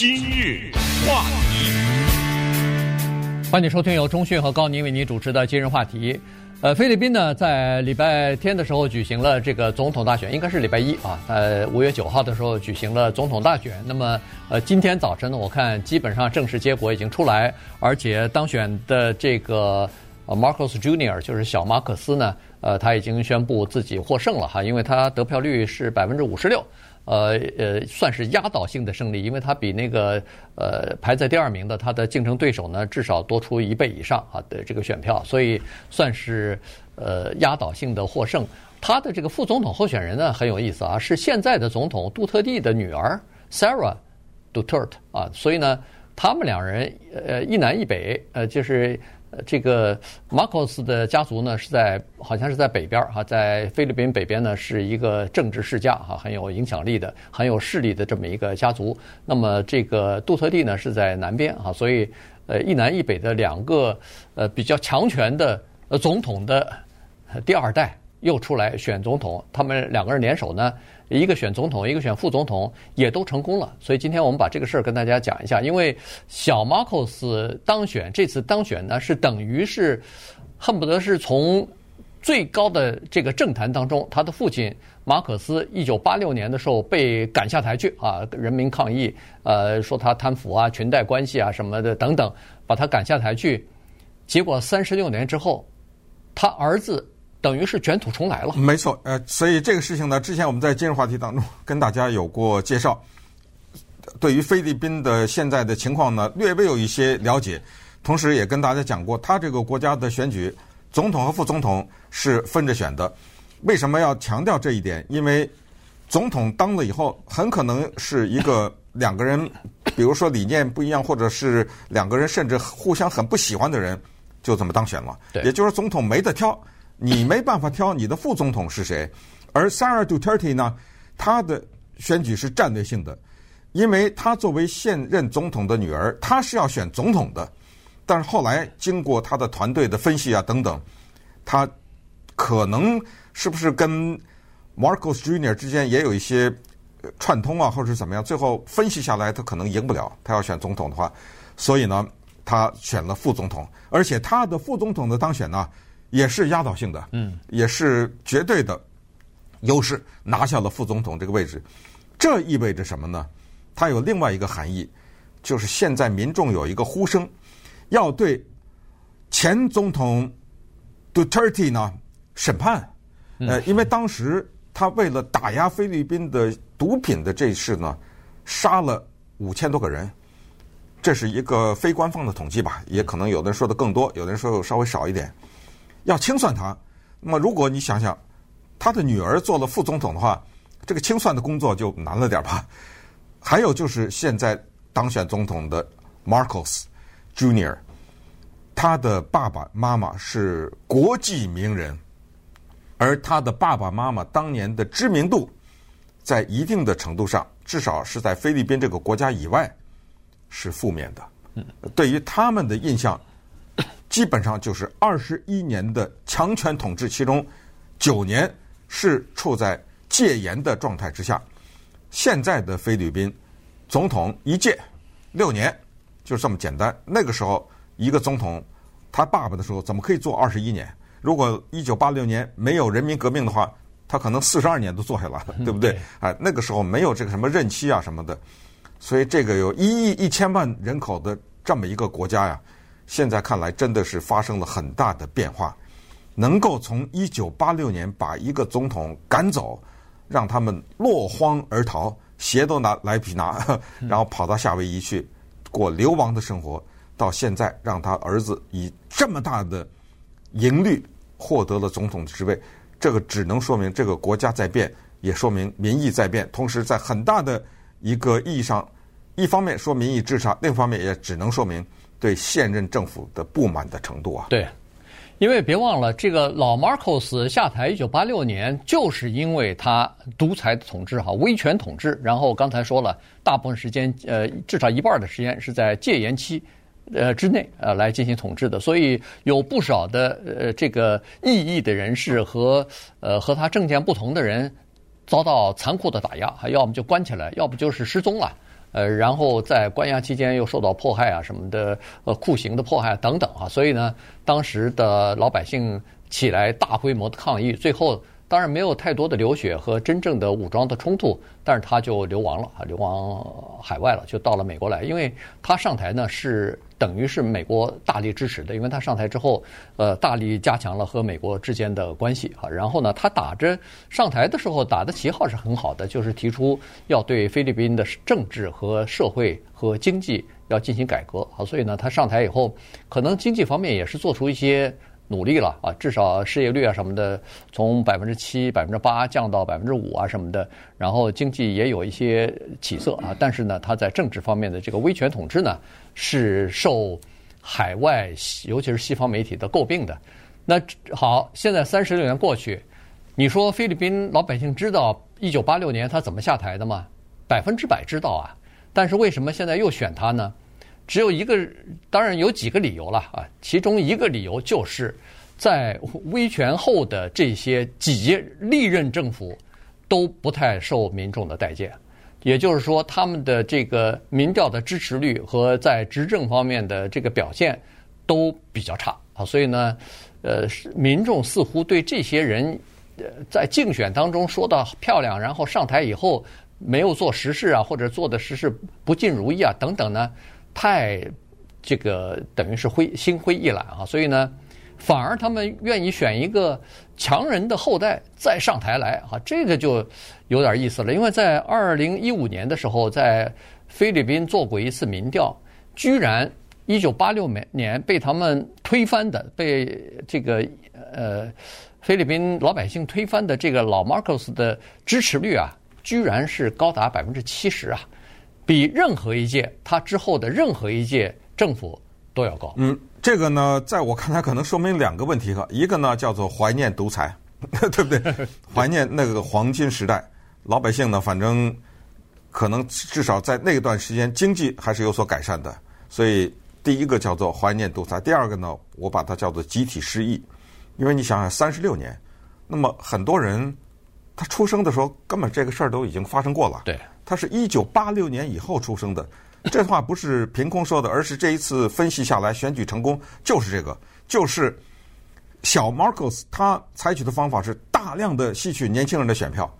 今日话题，欢迎收听由中讯和高宁为您主持的今日话题。呃，菲律宾呢，在礼拜天的时候举行了这个总统大选，应该是礼拜一啊，呃，五月九号的时候举行了总统大选。那么，呃，今天早晨呢，我看基本上正式结果已经出来，而且当选的这个呃，Marcus Junior 就是小马克斯呢，呃，他已经宣布自己获胜了哈，因为他得票率是百分之五十六。呃呃，算是压倒性的胜利，因为他比那个呃排在第二名的他的竞争对手呢，至少多出一倍以上啊的这个选票，所以算是呃压倒性的获胜。他的这个副总统候选人呢很有意思啊，是现在的总统杜特地的女儿 Sarah Duterte 啊，所以呢，他们两人呃一南一北，呃就是。这个马可斯的家族呢，是在好像是在北边哈，在菲律宾北边呢，是一个政治世家哈，很有影响力的、很有势力的这么一个家族。那么这个杜特地呢，是在南边哈，所以呃，一南一北的两个呃比较强权的呃总统的第二代又出来选总统，他们两个人联手呢。一个选总统，一个选副总统，也都成功了。所以今天我们把这个事儿跟大家讲一下。因为小马可斯当选，这次当选呢，是等于是恨不得是从最高的这个政坛当中，他的父亲马可斯一九八六年的时候被赶下台去啊，人民抗议，呃，说他贪腐啊、裙带关系啊什么的等等，把他赶下台去。结果三十六年之后，他儿子。等于是卷土重来了。没错，呃，所以这个事情呢，之前我们在今日话题当中跟大家有过介绍。对于菲律宾的现在的情况呢，略微有一些了解，同时也跟大家讲过，他这个国家的选举，总统和副总统是分着选的。为什么要强调这一点？因为总统当了以后，很可能是一个两个人，比如说理念不一样，或者是两个人甚至互相很不喜欢的人，就这么当选了。对，也就是说总统没得挑。你没办法挑你的副总统是谁，而 Sarah Duterte 呢，他的选举是战略性的，因为他作为现任总统的女儿，他是要选总统的，但是后来经过他的团队的分析啊等等，他可能是不是跟 Marcos Jr. 之间也有一些串通啊，或者是怎么样？最后分析下来，他可能赢不了，他要选总统的话，所以呢，他选了副总统，而且他的副总统的当选呢。也是压倒性的，嗯，也是绝对的优势，拿下了副总统这个位置。这意味着什么呢？它有另外一个含义，就是现在民众有一个呼声，要对前总统杜特蒂呢审判。呃，因为当时他为了打压菲律宾的毒品的这事呢，杀了五千多个人。这是一个非官方的统计吧，也可能有的人说的更多，有的人说稍微少一点。要清算他，那么如果你想想，他的女儿做了副总统的话，这个清算的工作就难了点吧。还有就是现在当选总统的 Marcos Junior，他的爸爸妈妈是国际名人，而他的爸爸妈妈当年的知名度，在一定的程度上，至少是在菲律宾这个国家以外，是负面的。对于他们的印象。基本上就是二十一年的强权统治，其中九年是处在戒严的状态之下。现在的菲律宾总统一届六年，就是这么简单。那个时候一个总统他爸爸的时候怎么可以做二十一年？如果一九八六年没有人民革命的话，他可能四十二年都做下来了，对不对？哎，那个时候没有这个什么任期啊什么的，所以这个有一亿一千万人口的这么一个国家呀。现在看来，真的是发生了很大的变化。能够从一九八六年把一个总统赶走，让他们落荒而逃，鞋都拿来不及拿，然后跑到夏威夷去过流亡的生活，到现在让他儿子以这么大的赢率获得了总统的职位，这个只能说明这个国家在变，也说明民意在变。同时，在很大的一个意义上，一方面说民意至上，另一方面也只能说明。对现任政府的不满的程度啊，对，因为别忘了，这个老马可斯下台一九八六年，就是因为他独裁统治哈，威权统治。然后刚才说了，大部分时间呃，至少一半的时间是在戒严期呃之内呃来进行统治的，所以有不少的呃这个异议的人士和呃和他政见不同的人遭到残酷的打压，还要么就关起来，要不就是失踪了。呃，然后在关押期间又受到迫害啊什么的，呃，酷刑的迫害等等啊，所以呢，当时的老百姓起来大规模的抗议，最后当然没有太多的流血和真正的武装的冲突，但是他就流亡了啊，流亡海外了，就到了美国来，因为他上台呢是。等于是美国大力支持的，因为他上台之后，呃，大力加强了和美国之间的关系啊。然后呢，他打着上台的时候打的旗号是很好的，就是提出要对菲律宾的政治和社会和经济要进行改革啊。所以呢，他上台以后，可能经济方面也是做出一些。努力了啊，至少失业率啊什么的，从百分之七、百分之八降到百分之五啊什么的，然后经济也有一些起色啊。但是呢，他在政治方面的这个威权统治呢，是受海外尤其是西方媒体的诟病的。那好，现在三十六年过去，你说菲律宾老百姓知道一九八六年他怎么下台的吗？百分之百知道啊。但是为什么现在又选他呢？只有一个，当然有几个理由了啊。其中一个理由就是，在威权后的这些几届历任政府都不太受民众的待见，也就是说，他们的这个民调的支持率和在执政方面的这个表现都比较差啊。所以呢，呃，民众似乎对这些人，呃，在竞选当中说的漂亮，然后上台以后没有做实事啊，或者做的实事不尽如意啊，等等呢。太这个等于是灰心灰意懒啊，所以呢，反而他们愿意选一个强人的后代再上台来啊，这个就有点意思了。因为在二零一五年的时候，在菲律宾做过一次民调，居然一九八六年被他们推翻的，被这个呃菲律宾老百姓推翻的这个老马克斯的支持率啊，居然是高达百分之七十啊。比任何一届他之后的任何一届政府都要高。嗯，这个呢，在我看来，可能说明两个问题哈。一个呢，叫做怀念独裁，对不对？怀念那个黄金时代，老百姓呢，反正可能至少在那段时间经济还是有所改善的。所以，第一个叫做怀念独裁。第二个呢，我把它叫做集体失忆，因为你想想，三十六年，那么很多人他出生的时候，根本这个事儿都已经发生过了。对。他是一九八六年以后出生的，这话不是凭空说的，而是这一次分析下来，选举成功就是这个，就是小马可斯他采取的方法是大量的吸取年轻人的选票，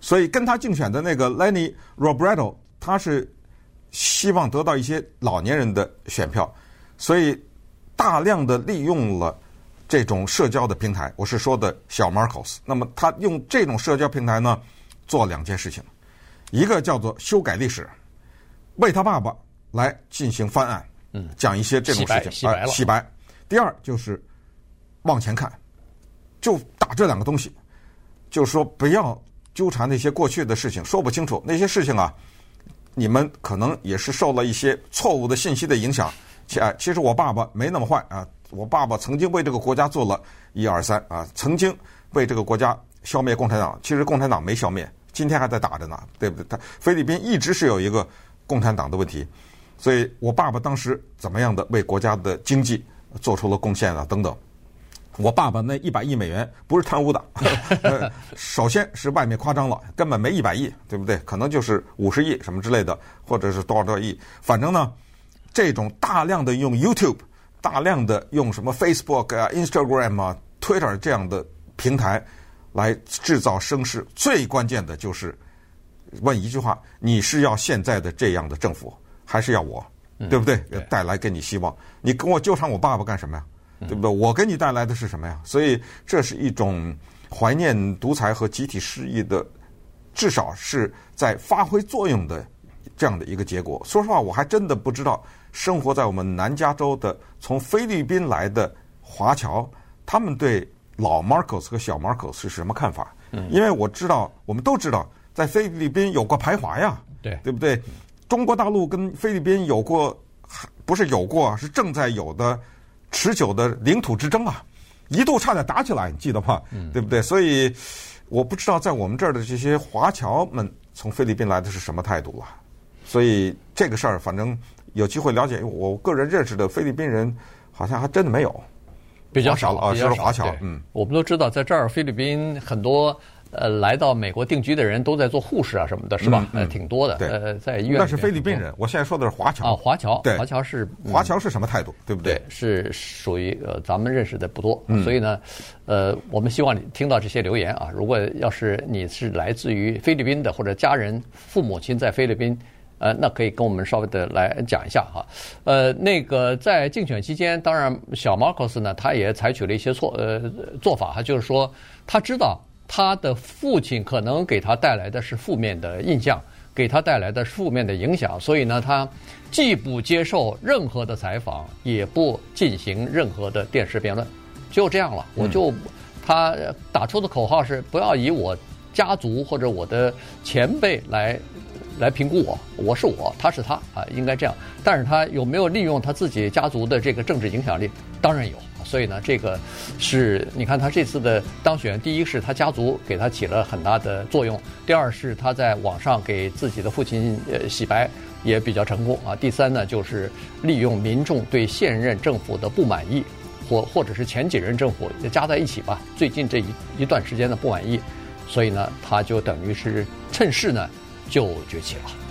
所以跟他竞选的那个 Lenny Robredo，他是希望得到一些老年人的选票，所以大量的利用了这种社交的平台。我是说的小马可斯，那么他用这种社交平台呢，做两件事情。一个叫做修改历史，为他爸爸来进行翻案，嗯，讲一些这种事情，洗白，洗白了，洗白。第二就是往前看，就打这两个东西，就是说不要纠缠那些过去的事情，说不清楚那些事情啊，你们可能也是受了一些错误的信息的影响。其其实我爸爸没那么坏啊，我爸爸曾经为这个国家做了一二三啊，曾经为这个国家消灭共产党，其实共产党没消灭。今天还在打着呢，对不对？他菲律宾一直是有一个共产党的问题，所以我爸爸当时怎么样的为国家的经济做出了贡献啊？等等。我爸爸那一百亿美元不是贪污的，首先是外面夸张了，根本没一百亿，对不对？可能就是五十亿什么之类的，或者是多少多少亿。反正呢，这种大量的用 YouTube，大量的用什么 Facebook 啊、Instagram 啊、Twitter 这样的平台。来制造声势，最关键的就是问一句话：你是要现在的这样的政府，还是要我？对不对？带来给你希望。你跟我纠缠我爸爸干什么呀？对不对？我给你带来的是什么呀？所以这是一种怀念独裁和集体失忆的，至少是在发挥作用的这样的一个结果。说实话，我还真的不知道生活在我们南加州的从菲律宾来的华侨，他们对。老马可斯和小马可斯是什么看法？嗯，因为我知道，我们都知道，在菲律宾有过排华呀，对，对不对？中国大陆跟菲律宾有过，不是有过，是正在有的持久的领土之争啊，一度差点打起来，你记得吗？嗯，对不对？所以我不知道在我们这儿的这些华侨们从菲律宾来的是什么态度了。所以这个事儿，反正有机会了解，我个人认识的菲律宾人好像还真的没有。比较少了，啊，就是华侨。嗯，我们都知道，在这儿菲律宾很多呃来到美国定居的人都在做护士啊什么的，是吧？呃，挺多的。对，呃，在医院那是菲律宾人。我现在说的是华侨啊，华侨。对，华侨是华侨是什么态度？对不对？对，是属于呃咱们认识的不多，所以呢，呃，我们希望你听到这些留言啊。如果要是你是来自于菲律宾的，或者家人父母亲在菲律宾。呃，那可以跟我们稍微的来讲一下哈。呃，那个在竞选期间，当然小马克斯呢，他也采取了一些错呃做法哈，就是说他知道他的父亲可能给他带来的是负面的印象，给他带来的负面的影响，所以呢，他既不接受任何的采访，也不进行任何的电视辩论，就这样了。我就他打出的口号是不要以我家族或者我的前辈来。来评估我，我是我，他是他啊，应该这样。但是他有没有利用他自己家族的这个政治影响力？当然有。所以呢，这个是你看他这次的当选，第一是他家族给他起了很大的作用，第二是他在网上给自己的父亲呃洗白也比较成功啊。第三呢，就是利用民众对现任政府的不满意，或或者是前几任政府加在一起吧，最近这一一段时间的不满意，所以呢，他就等于是趁势呢。就崛起了。